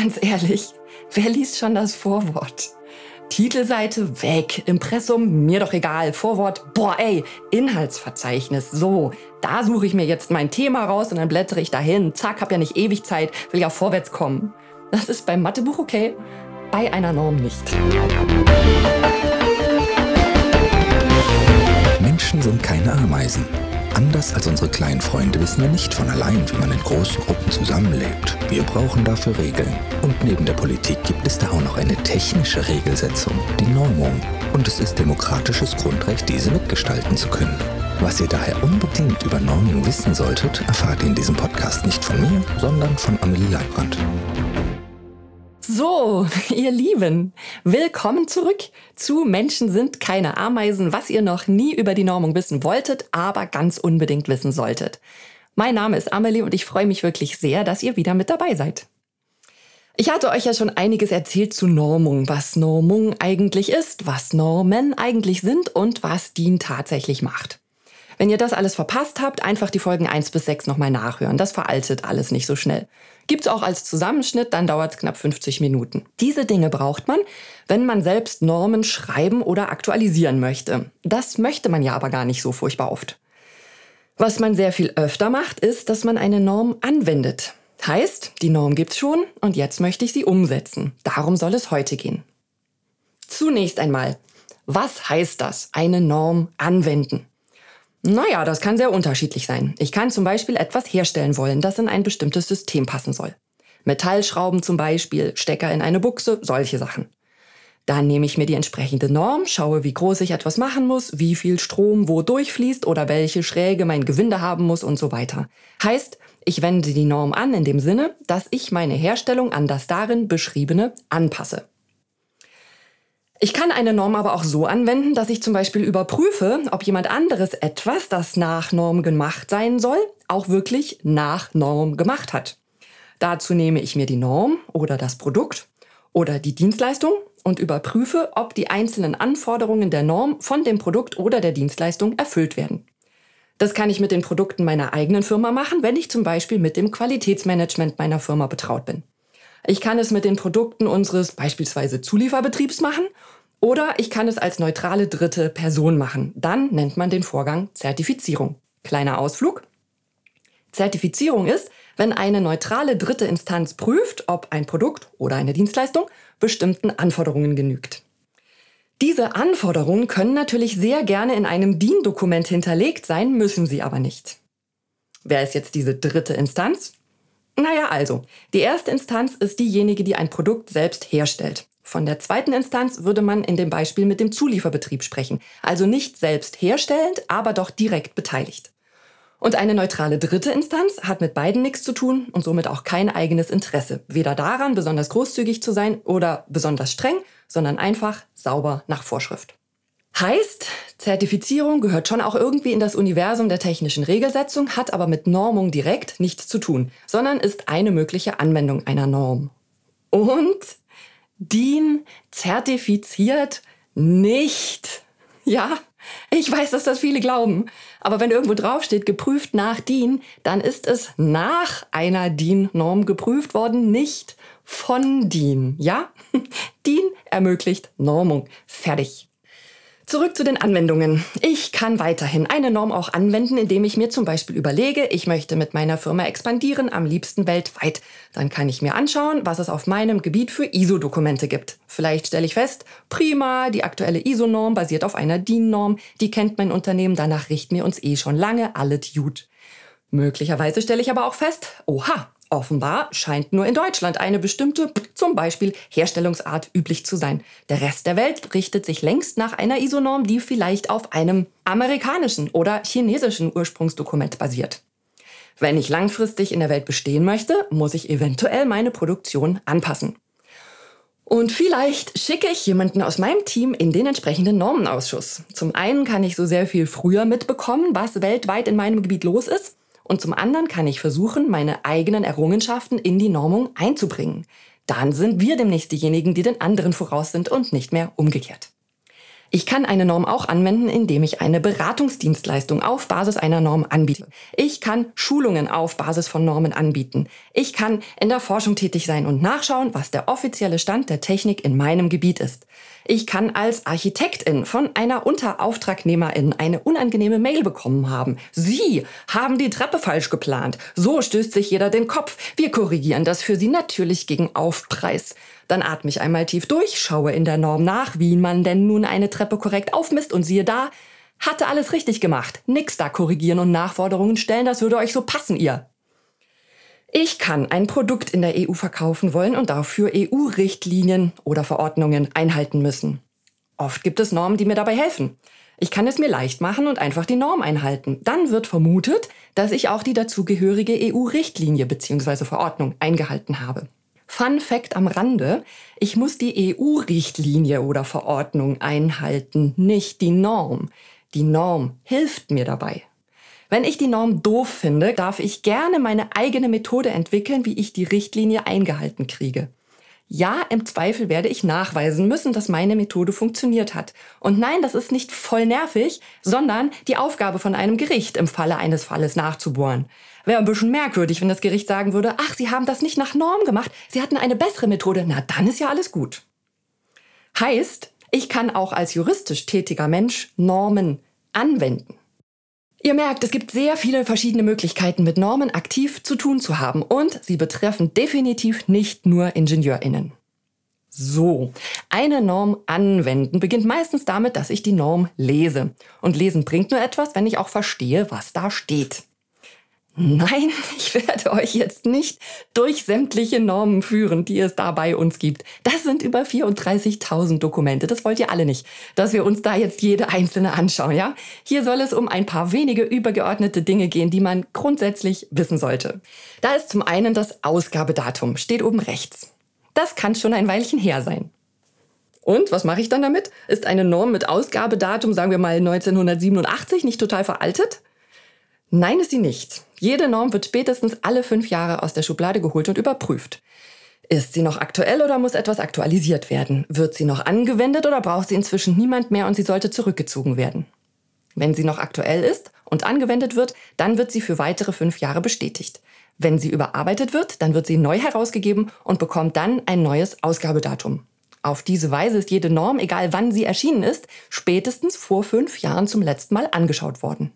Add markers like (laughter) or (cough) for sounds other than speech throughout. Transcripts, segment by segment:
Ganz ehrlich, wer liest schon das Vorwort? Titelseite weg, Impressum mir doch egal, Vorwort, boah ey, Inhaltsverzeichnis, so, da suche ich mir jetzt mein Thema raus und dann blättere ich dahin, zack, hab ja nicht ewig Zeit, will ja vorwärts kommen. Das ist beim Mathebuch okay, bei einer Norm nicht. Menschen sind keine Ameisen. Anders als unsere kleinen Freunde wissen wir nicht von allein, wie man in großen Gruppen zusammenlebt. Wir brauchen dafür Regeln. Und neben der Politik gibt es da auch noch eine technische Regelsetzung, die Normung. Und es ist demokratisches Grundrecht, diese mitgestalten zu können. Was ihr daher unbedingt über Normung wissen solltet, erfahrt ihr in diesem Podcast nicht von mir, sondern von Amelie Leibrandt. So, (laughs) ihr Lieben, willkommen zurück zu Menschen sind keine Ameisen, was ihr noch nie über die Normung wissen wolltet, aber ganz unbedingt wissen solltet. Mein Name ist Amelie und ich freue mich wirklich sehr, dass ihr wieder mit dabei seid. Ich hatte euch ja schon einiges erzählt zu Normung, was Normung eigentlich ist, was Normen eigentlich sind und was DIN tatsächlich macht. Wenn ihr das alles verpasst habt, einfach die Folgen 1 bis 6 nochmal nachhören. Das veraltet alles nicht so schnell. Gibt's auch als Zusammenschnitt, dann dauert es knapp 50 Minuten. Diese Dinge braucht man, wenn man selbst Normen schreiben oder aktualisieren möchte. Das möchte man ja aber gar nicht so furchtbar oft. Was man sehr viel öfter macht, ist, dass man eine Norm anwendet. Heißt, die Norm gibt's schon und jetzt möchte ich sie umsetzen. Darum soll es heute gehen. Zunächst einmal, was heißt das, eine Norm anwenden? Naja, das kann sehr unterschiedlich sein. Ich kann zum Beispiel etwas herstellen wollen, das in ein bestimmtes System passen soll. Metallschrauben zum Beispiel, Stecker in eine Buchse, solche Sachen. Dann nehme ich mir die entsprechende Norm, schaue, wie groß ich etwas machen muss, wie viel Strom wo durchfließt oder welche Schräge mein Gewinde haben muss und so weiter. Heißt, ich wende die Norm an in dem Sinne, dass ich meine Herstellung an das darin beschriebene anpasse. Ich kann eine Norm aber auch so anwenden, dass ich zum Beispiel überprüfe, ob jemand anderes etwas, das nach Norm gemacht sein soll, auch wirklich nach Norm gemacht hat. Dazu nehme ich mir die Norm oder das Produkt oder die Dienstleistung und überprüfe, ob die einzelnen Anforderungen der Norm von dem Produkt oder der Dienstleistung erfüllt werden. Das kann ich mit den Produkten meiner eigenen Firma machen, wenn ich zum Beispiel mit dem Qualitätsmanagement meiner Firma betraut bin. Ich kann es mit den Produkten unseres beispielsweise Zulieferbetriebs machen oder ich kann es als neutrale dritte Person machen. Dann nennt man den Vorgang Zertifizierung. Kleiner Ausflug. Zertifizierung ist, wenn eine neutrale dritte Instanz prüft, ob ein Produkt oder eine Dienstleistung bestimmten Anforderungen genügt. Diese Anforderungen können natürlich sehr gerne in einem DIN-Dokument hinterlegt sein, müssen sie aber nicht. Wer ist jetzt diese dritte Instanz? Naja, also, die erste Instanz ist diejenige, die ein Produkt selbst herstellt. Von der zweiten Instanz würde man in dem Beispiel mit dem Zulieferbetrieb sprechen, also nicht selbst herstellend, aber doch direkt beteiligt. Und eine neutrale dritte Instanz hat mit beiden nichts zu tun und somit auch kein eigenes Interesse, weder daran, besonders großzügig zu sein oder besonders streng, sondern einfach sauber nach Vorschrift. Heißt, Zertifizierung gehört schon auch irgendwie in das Universum der technischen Regelsetzung, hat aber mit Normung direkt nichts zu tun, sondern ist eine mögliche Anwendung einer Norm. Und DIN zertifiziert nicht. Ja, ich weiß, dass das viele glauben. Aber wenn irgendwo draufsteht, geprüft nach DIN, dann ist es nach einer DIN-Norm geprüft worden, nicht von DIN. Ja? (laughs) DIN ermöglicht Normung. Fertig. Zurück zu den Anwendungen. Ich kann weiterhin eine Norm auch anwenden, indem ich mir zum Beispiel überlege, ich möchte mit meiner Firma expandieren, am liebsten weltweit. Dann kann ich mir anschauen, was es auf meinem Gebiet für ISO-Dokumente gibt. Vielleicht stelle ich fest, prima, die aktuelle ISO-Norm basiert auf einer DIN-Norm, die kennt mein Unternehmen, danach richten wir uns eh schon lange alle gut. Möglicherweise stelle ich aber auch fest, oha, Offenbar scheint nur in Deutschland eine bestimmte, zum Beispiel Herstellungsart, üblich zu sein. Der Rest der Welt richtet sich längst nach einer ISO-Norm, die vielleicht auf einem amerikanischen oder chinesischen Ursprungsdokument basiert. Wenn ich langfristig in der Welt bestehen möchte, muss ich eventuell meine Produktion anpassen. Und vielleicht schicke ich jemanden aus meinem Team in den entsprechenden Normenausschuss. Zum einen kann ich so sehr viel früher mitbekommen, was weltweit in meinem Gebiet los ist. Und zum anderen kann ich versuchen, meine eigenen Errungenschaften in die Normung einzubringen. Dann sind wir demnächst diejenigen, die den anderen voraus sind und nicht mehr umgekehrt. Ich kann eine Norm auch anwenden, indem ich eine Beratungsdienstleistung auf Basis einer Norm anbiete. Ich kann Schulungen auf Basis von Normen anbieten. Ich kann in der Forschung tätig sein und nachschauen, was der offizielle Stand der Technik in meinem Gebiet ist. Ich kann als Architektin von einer Unterauftragnehmerin eine unangenehme Mail bekommen haben. Sie haben die Treppe falsch geplant. So stößt sich jeder den Kopf. Wir korrigieren das für Sie natürlich gegen Aufpreis. Dann atme ich einmal tief durch, schaue in der Norm nach, wie man denn nun eine Treppe korrekt aufmisst und siehe da, hatte alles richtig gemacht. Nix da korrigieren und Nachforderungen stellen, das würde euch so passen, ihr. Ich kann ein Produkt in der EU verkaufen wollen und dafür EU-Richtlinien oder Verordnungen einhalten müssen. Oft gibt es Normen, die mir dabei helfen. Ich kann es mir leicht machen und einfach die Norm einhalten. Dann wird vermutet, dass ich auch die dazugehörige EU-Richtlinie bzw. Verordnung eingehalten habe. Fun Fact am Rande, ich muss die EU-Richtlinie oder Verordnung einhalten, nicht die Norm. Die Norm hilft mir dabei. Wenn ich die Norm doof finde, darf ich gerne meine eigene Methode entwickeln, wie ich die Richtlinie eingehalten kriege. Ja, im Zweifel werde ich nachweisen müssen, dass meine Methode funktioniert hat. Und nein, das ist nicht voll nervig, sondern die Aufgabe von einem Gericht im Falle eines Falles nachzubohren. Wäre ein bisschen merkwürdig, wenn das Gericht sagen würde, ach, Sie haben das nicht nach Norm gemacht, Sie hatten eine bessere Methode, na dann ist ja alles gut. Heißt, ich kann auch als juristisch tätiger Mensch Normen anwenden. Ihr merkt, es gibt sehr viele verschiedene Möglichkeiten, mit Normen aktiv zu tun zu haben und sie betreffen definitiv nicht nur Ingenieurinnen. So, eine Norm anwenden beginnt meistens damit, dass ich die Norm lese. Und lesen bringt nur etwas, wenn ich auch verstehe, was da steht. Nein, (laughs) ich werde euch jetzt nicht durch sämtliche Normen führen, die es da bei uns gibt. Das sind über 34.000 Dokumente. Das wollt ihr alle nicht, dass wir uns da jetzt jede einzelne anschauen, ja? Hier soll es um ein paar wenige übergeordnete Dinge gehen, die man grundsätzlich wissen sollte. Da ist zum einen das Ausgabedatum, steht oben rechts. Das kann schon ein Weilchen her sein. Und was mache ich dann damit? Ist eine Norm mit Ausgabedatum, sagen wir mal 1987, nicht total veraltet? Nein, ist sie nicht. Jede Norm wird spätestens alle fünf Jahre aus der Schublade geholt und überprüft. Ist sie noch aktuell oder muss etwas aktualisiert werden? Wird sie noch angewendet oder braucht sie inzwischen niemand mehr und sie sollte zurückgezogen werden? Wenn sie noch aktuell ist und angewendet wird, dann wird sie für weitere fünf Jahre bestätigt. Wenn sie überarbeitet wird, dann wird sie neu herausgegeben und bekommt dann ein neues Ausgabedatum. Auf diese Weise ist jede Norm, egal wann sie erschienen ist, spätestens vor fünf Jahren zum letzten Mal angeschaut worden.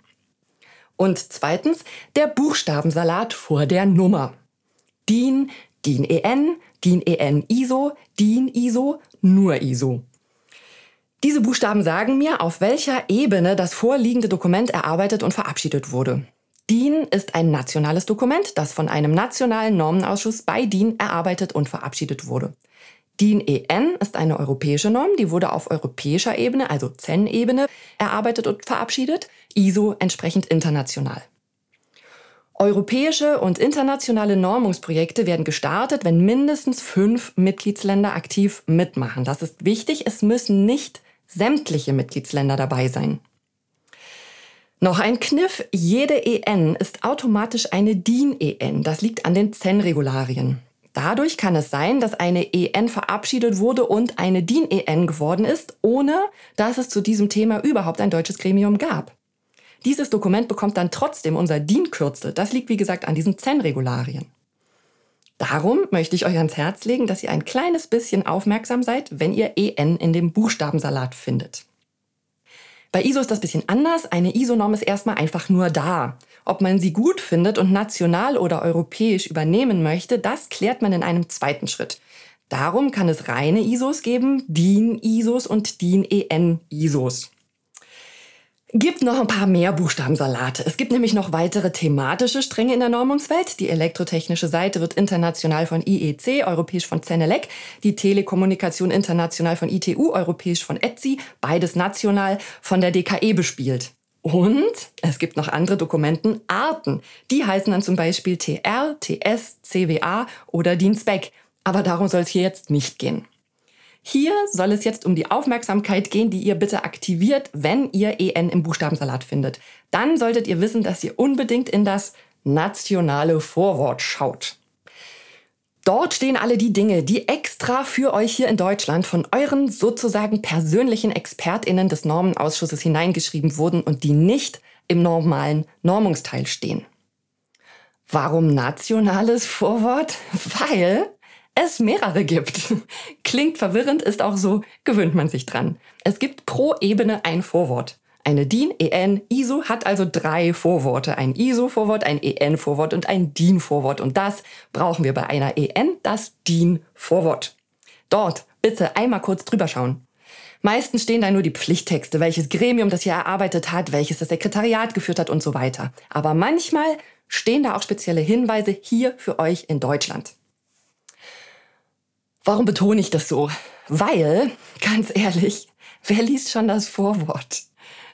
Und zweitens der Buchstabensalat vor der Nummer. DIN, DIN EN, DIN EN ISO, DIN ISO, nur ISO. Diese Buchstaben sagen mir, auf welcher Ebene das vorliegende Dokument erarbeitet und verabschiedet wurde. DIN ist ein nationales Dokument, das von einem nationalen Normenausschuss bei DIN erarbeitet und verabschiedet wurde. DIN EN ist eine europäische Norm, die wurde auf europäischer Ebene, also CEN-Ebene, erarbeitet und verabschiedet, ISO entsprechend international. Europäische und internationale Normungsprojekte werden gestartet, wenn mindestens fünf Mitgliedsländer aktiv mitmachen. Das ist wichtig, es müssen nicht sämtliche Mitgliedsländer dabei sein. Noch ein Kniff, jede EN ist automatisch eine DIN-EN. Das liegt an den CEN-Regularien. Dadurch kann es sein, dass eine EN verabschiedet wurde und eine DIN-EN geworden ist, ohne dass es zu diesem Thema überhaupt ein deutsches Gremium gab. Dieses Dokument bekommt dann trotzdem unser DIN-Kürzel. Das liegt, wie gesagt, an diesen ZEN-Regularien. Darum möchte ich euch ans Herz legen, dass ihr ein kleines bisschen aufmerksam seid, wenn ihr EN in dem Buchstabensalat findet. Bei ISO ist das bisschen anders. Eine ISO-Norm ist erstmal einfach nur da. Ob man sie gut findet und national oder europäisch übernehmen möchte, das klärt man in einem zweiten Schritt. Darum kann es reine ISOs geben, DIN-ISOs und DIN-EN-ISOs. Gibt noch ein paar mehr Buchstabensalate. Es gibt nämlich noch weitere thematische Stränge in der Normungswelt. Die elektrotechnische Seite wird international von IEC, europäisch von Zenelec, die Telekommunikation international von ITU, europäisch von ETSI, beides national von der DKE bespielt. Und es gibt noch andere Dokumentenarten. Die heißen dann zum Beispiel TR, TS, CWA oder DIN-Spec. Aber darum soll es hier jetzt nicht gehen. Hier soll es jetzt um die Aufmerksamkeit gehen, die ihr bitte aktiviert, wenn ihr EN im Buchstabensalat findet. Dann solltet ihr wissen, dass ihr unbedingt in das nationale Vorwort schaut. Dort stehen alle die Dinge, die extra für euch hier in Deutschland von euren sozusagen persönlichen ExpertInnen des Normenausschusses hineingeschrieben wurden und die nicht im normalen Normungsteil stehen. Warum nationales Vorwort? Weil es mehrere gibt. Klingt verwirrend, ist auch so, gewöhnt man sich dran. Es gibt pro Ebene ein Vorwort. Eine DIN, EN, ISO hat also drei Vorworte. Ein ISO-Vorwort, ein EN-Vorwort und ein DIN-Vorwort. Und das brauchen wir bei einer EN, das DIN-Vorwort. Dort bitte einmal kurz drüber schauen. Meistens stehen da nur die Pflichttexte, welches Gremium das hier erarbeitet hat, welches das Sekretariat geführt hat und so weiter. Aber manchmal stehen da auch spezielle Hinweise hier für euch in Deutschland. Warum betone ich das so? Weil, (laughs) ganz ehrlich, wer liest schon das Vorwort?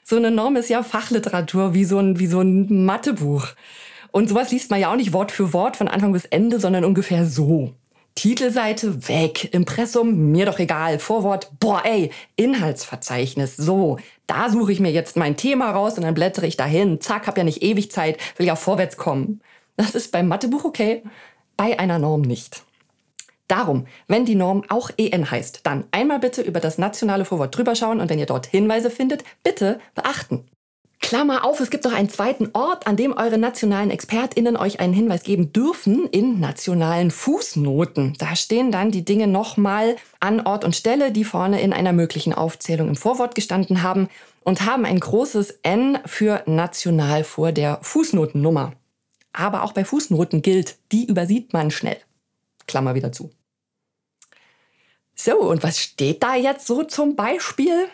So eine Norm ist ja Fachliteratur, wie so ein, wie so ein Mathebuch. Und sowas liest man ja auch nicht Wort für Wort von Anfang bis Ende, sondern ungefähr so. Titelseite weg, Impressum mir doch egal, Vorwort, boah ey, Inhaltsverzeichnis, so, da suche ich mir jetzt mein Thema raus und dann blättere ich dahin, zack, hab ja nicht ewig Zeit, will ja vorwärts kommen. Das ist beim Mathebuch okay, bei einer Norm nicht. Darum, wenn die Norm auch EN heißt, dann einmal bitte über das nationale Vorwort drüber schauen und wenn ihr dort Hinweise findet, bitte beachten. Klammer auf, es gibt noch einen zweiten Ort, an dem eure nationalen ExpertInnen euch einen Hinweis geben dürfen, in nationalen Fußnoten. Da stehen dann die Dinge nochmal an Ort und Stelle, die vorne in einer möglichen Aufzählung im Vorwort gestanden haben und haben ein großes N für national vor der Fußnotennummer. Aber auch bei Fußnoten gilt, die übersieht man schnell. Klammer wieder zu. So, und was steht da jetzt so zum Beispiel?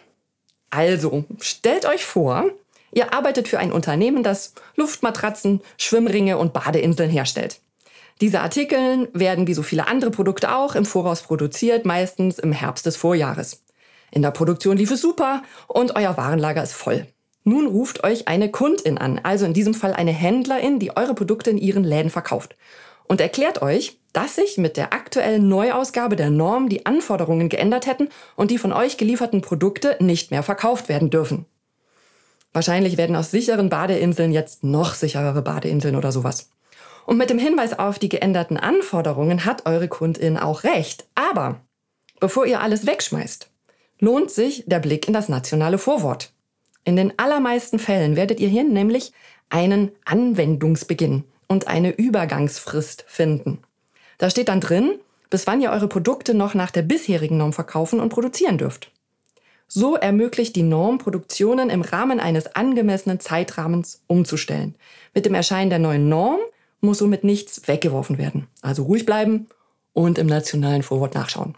Also, stellt euch vor, ihr arbeitet für ein Unternehmen, das Luftmatratzen, Schwimmringe und Badeinseln herstellt. Diese Artikel werden wie so viele andere Produkte auch im Voraus produziert, meistens im Herbst des Vorjahres. In der Produktion lief es super und euer Warenlager ist voll. Nun ruft euch eine Kundin an, also in diesem Fall eine Händlerin, die eure Produkte in ihren Läden verkauft und erklärt euch, dass sich mit der aktuellen Neuausgabe der Norm die Anforderungen geändert hätten und die von euch gelieferten Produkte nicht mehr verkauft werden dürfen. Wahrscheinlich werden aus sicheren Badeinseln jetzt noch sicherere Badeinseln oder sowas. Und mit dem Hinweis auf die geänderten Anforderungen hat eure Kundin auch recht. Aber bevor ihr alles wegschmeißt, lohnt sich der Blick in das nationale Vorwort. In den allermeisten Fällen werdet ihr hier nämlich einen Anwendungsbeginn und eine Übergangsfrist finden. Da steht dann drin, bis wann ihr eure Produkte noch nach der bisherigen Norm verkaufen und produzieren dürft. So ermöglicht die Norm, Produktionen im Rahmen eines angemessenen Zeitrahmens umzustellen. Mit dem Erscheinen der neuen Norm muss somit nichts weggeworfen werden. Also ruhig bleiben und im nationalen Vorwort nachschauen.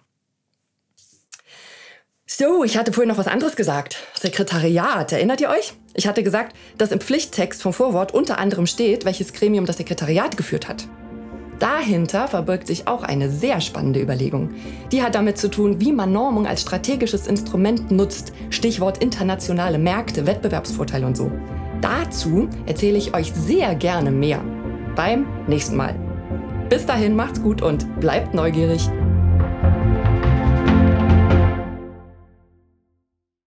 So, ich hatte vorhin noch was anderes gesagt. Sekretariat, erinnert ihr euch? Ich hatte gesagt, dass im Pflichttext vom Vorwort unter anderem steht, welches Gremium das Sekretariat geführt hat. Dahinter verbirgt sich auch eine sehr spannende Überlegung. Die hat damit zu tun, wie man Normung als strategisches Instrument nutzt. Stichwort internationale Märkte, Wettbewerbsvorteile und so. Dazu erzähle ich euch sehr gerne mehr beim nächsten Mal. Bis dahin macht's gut und bleibt neugierig.